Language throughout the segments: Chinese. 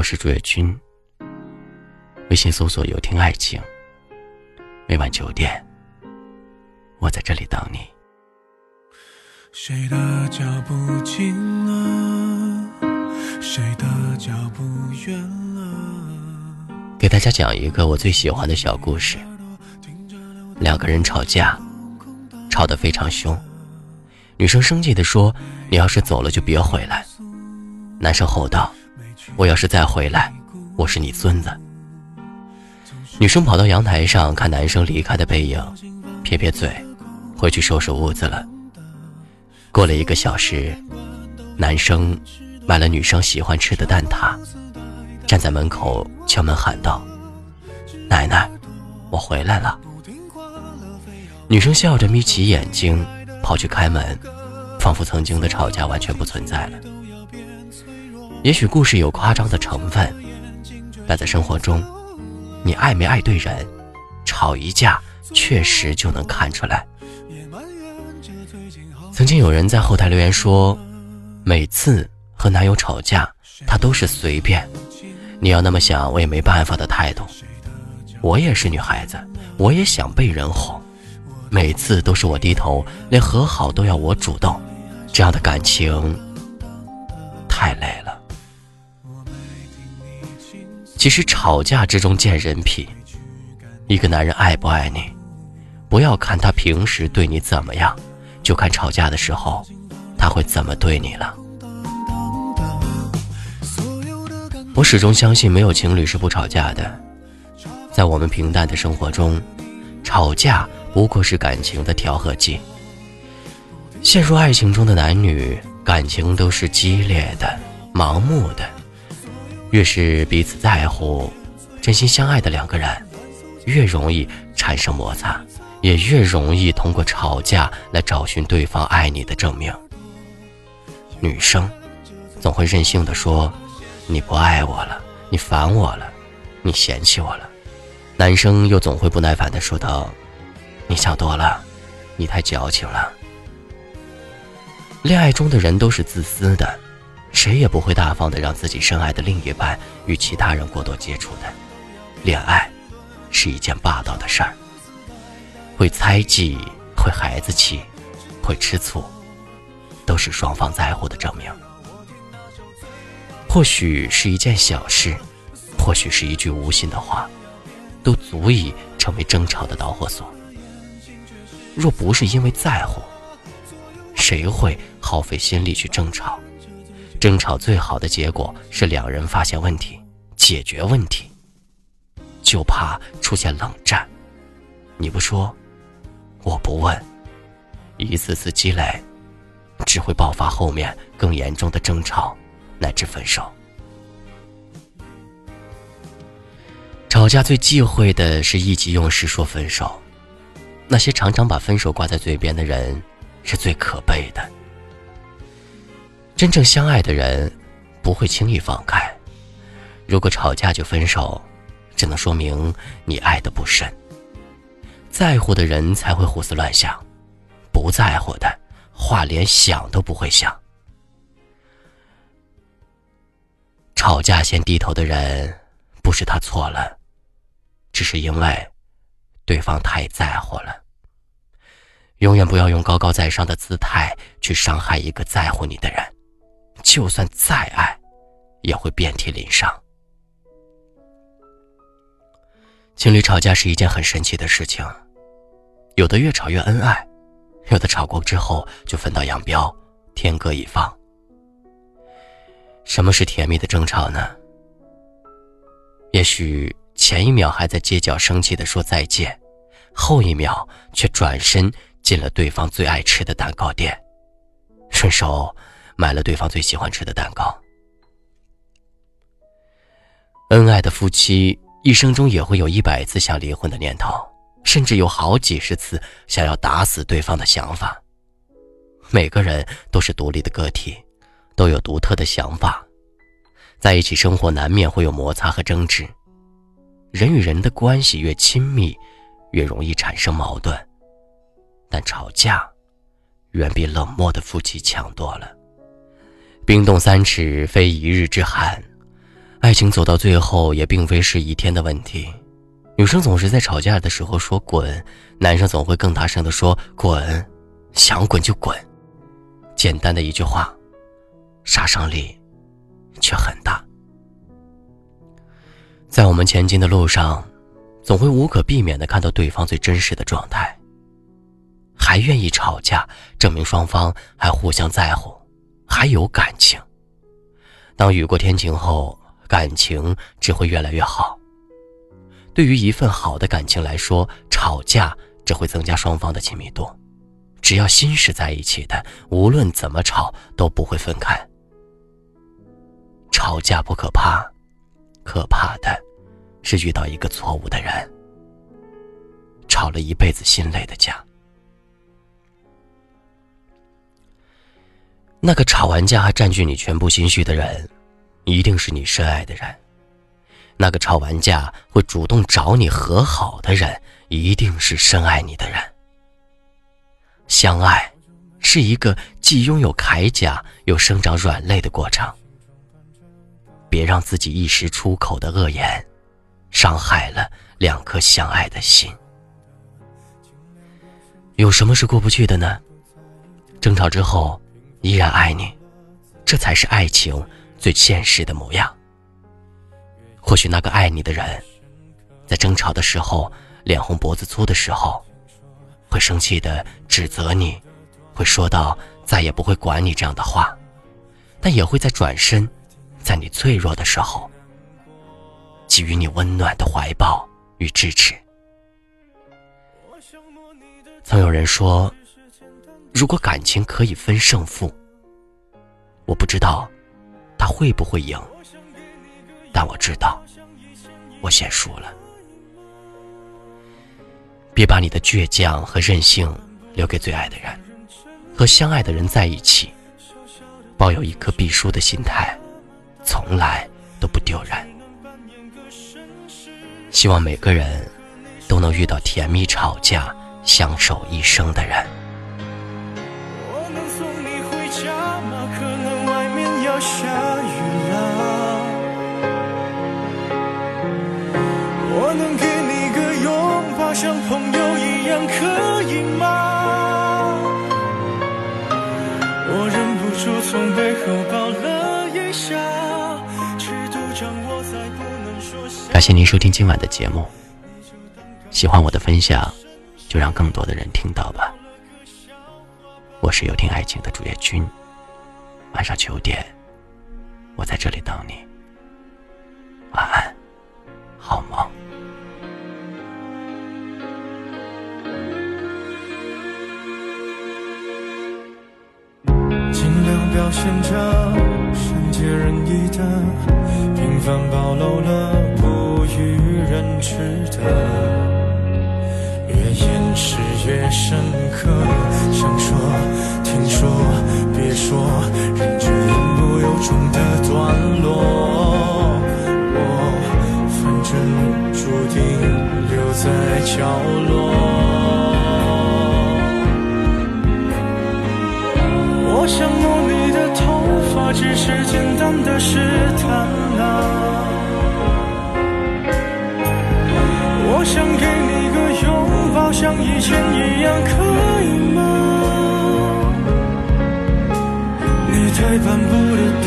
我是朱月君。微信搜索“有听爱情”，每晚九点，我在这里等你。谁的脚步近了？谁的脚步远了？给大家讲一个我最喜欢的小故事。两个人吵架，吵得非常凶。女生生气地说：“你要是走了，就别回来。”男生吼道：“我要是再回来，我是你孙子。”女生跑到阳台上看男生离开的背影，撇撇嘴，回去收拾屋子了。过了一个小时，男生买了女生喜欢吃的蛋挞，站在门口敲门喊道：“奶奶，我回来了。”女生笑着眯起眼睛，跑去开门，仿佛曾经的吵架完全不存在了。也许故事有夸张的成分，但在生活中，你爱没爱对人，吵一架确实就能看出来。曾经有人在后台留言说，每次和男友吵架，他都是随便，你要那么想，我也没办法的态度。我也是女孩子，我也想被人哄，每次都是我低头，连和好都要我主动，这样的感情太累了。其实吵架之中见人品，一个男人爱不爱你，不要看他平时对你怎么样，就看吵架的时候他会怎么对你了。我始终相信，没有情侣是不吵架的。在我们平淡的生活中，吵架不过是感情的调和剂。陷入爱情中的男女，感情都是激烈的、盲目的。越是彼此在乎、真心相爱的两个人，越容易产生摩擦，也越容易通过吵架来找寻对方爱你的证明。女生总会任性的说：“你不爱我了，你烦我了，你嫌弃我了。”男生又总会不耐烦的说道：“你想多了，你太矫情了。”恋爱中的人都是自私的。谁也不会大方的让自己深爱的另一半与其他人过多接触的。恋爱是一件霸道的事儿，会猜忌，会孩子气，会吃醋，都是双方在乎的证明。或许是一件小事，或许是一句无心的话，都足以成为争吵的导火索。若不是因为在乎，谁会耗费心力去争吵？争吵最好的结果是两人发现问题，解决问题。就怕出现冷战，你不说，我不问，一次次积累，只会爆发后面更严重的争吵，乃至分手。吵架最忌讳的是意气用事说分手，那些常常把分手挂在嘴边的人，是最可悲的。真正相爱的人，不会轻易放开。如果吵架就分手，只能说明你爱的不深。在乎的人才会胡思乱想，不在乎的话连想都不会想。吵架先低头的人，不是他错了，只是因为对方太在乎了。永远不要用高高在上的姿态去伤害一个在乎你的人。就算再爱，也会遍体鳞伤。情侣吵架是一件很神奇的事情，有的越吵越恩爱，有的吵过之后就分道扬镳，天各一方。什么是甜蜜的争吵呢？也许前一秒还在街角生气的说再见，后一秒却转身进了对方最爱吃的蛋糕店，顺手。买了对方最喜欢吃的蛋糕。恩爱的夫妻一生中也会有一百次想离婚的念头，甚至有好几十次想要打死对方的想法。每个人都是独立的个体，都有独特的想法，在一起生活难免会有摩擦和争执。人与人的关系越亲密，越容易产生矛盾，但吵架远比冷漠的夫妻强多了。冰冻三尺，非一日之寒。爱情走到最后也并非是一天的问题。女生总是在吵架的时候说滚，男生总会更大声的说滚，想滚就滚。简单的一句话，杀伤力却很大。在我们前进的路上，总会无可避免的看到对方最真实的状态。还愿意吵架，证明双方还互相在乎，还有感情。当雨过天晴后，感情只会越来越好。对于一份好的感情来说，吵架只会增加双方的亲密度。只要心是在一起的，无论怎么吵都不会分开。吵架不可怕，可怕的是遇到一个错误的人，吵了一辈子心累的架。那个吵完架还占据你全部心绪的人，一定是你深爱的人；那个吵完架会主动找你和好的人，一定是深爱你的人。相爱，是一个既拥有铠甲又生长软肋的过程。别让自己一时出口的恶言，伤害了两颗相爱的心。有什么是过不去的呢？争吵之后。依然爱你，这才是爱情最现实的模样。或许那个爱你的人，在争吵的时候，脸红脖子粗的时候，会生气的指责你，会说到再也不会管你这样的话，但也会在转身，在你脆弱的时候，给予你温暖的怀抱与支持。曾有人说。如果感情可以分胜负，我不知道他会不会赢，但我知道我先输了。别把你的倔强和任性留给最爱的人，和相爱的人在一起，抱有一颗必输的心态，从来都不丢人。希望每个人都能遇到甜蜜吵架、相守一生的人。下雨了，我能给你个拥抱，像朋友一样，可以吗？我忍不住从背后抱了一下，尺度掌握在不能说。感谢您收听今晚的节目，喜欢我的分享，就让更多的人听到吧。我是有听爱情的主页君，晚上九点。我在这里等你，晚安，好梦。尽量表现着善解人意的，平凡暴露了不与人知的，越掩饰越深刻。想说，听说，别说，忍着言不由衷的。落，我反正注定留在角落。我想摸你的头发，只是简单的试探啊。我想给你个拥抱，像以前一样，可以吗？你太斑驳的动，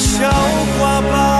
笑话吧。